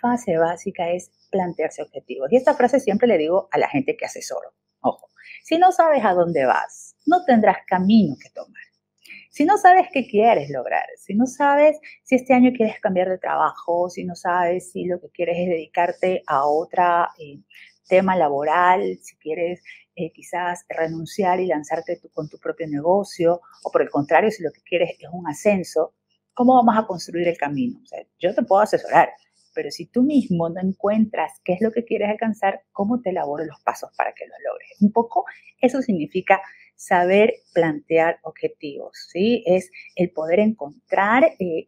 fase básica es plantearse objetivos. Y esta frase siempre le digo a la gente que asesoro. Ojo, si no sabes a dónde vas, no tendrás camino que tomar. Si no sabes qué quieres lograr, si no sabes si este año quieres cambiar de trabajo, si no sabes si lo que quieres es dedicarte a otro eh, tema laboral, si quieres eh, quizás renunciar y lanzarte con tu propio negocio, o por el contrario, si lo que quieres es un ascenso, ¿cómo vamos a construir el camino? yo te puedo asesorar, pero si tú mismo no encuentras qué es lo que quieres alcanzar, ¿cómo te elaboro los pasos para que lo logres? Un poco eso significa saber plantear objetivos, ¿sí? Es el poder encontrar eh,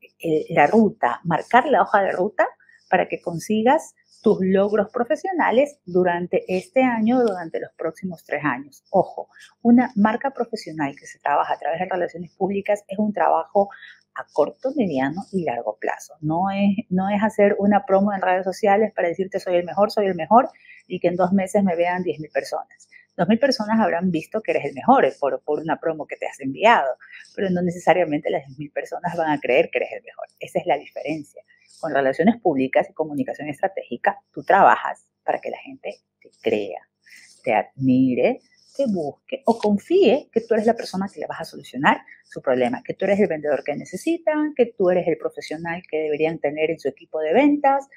eh, la ruta, marcar la hoja de ruta para que consigas tus logros profesionales durante este año durante los próximos tres años. Ojo, una marca profesional que se trabaja a través de relaciones públicas es un trabajo a corto, mediano y largo plazo. No es, no es hacer una promo en redes sociales para decirte soy el mejor, soy el mejor y que en dos meses me vean 10.000 personas. 2.000 personas habrán visto que eres el mejor por, por una promo que te has enviado, pero no necesariamente las 10.000 personas van a creer que eres el mejor. Esa es la diferencia. Con relaciones públicas y comunicación estratégica, tú trabajas para que la gente te crea, te admire, te busque o confíe que tú eres la persona que le vas a solucionar su problema, que tú eres el vendedor que necesitan, que tú eres el profesional que deberían tener en su equipo de ventas,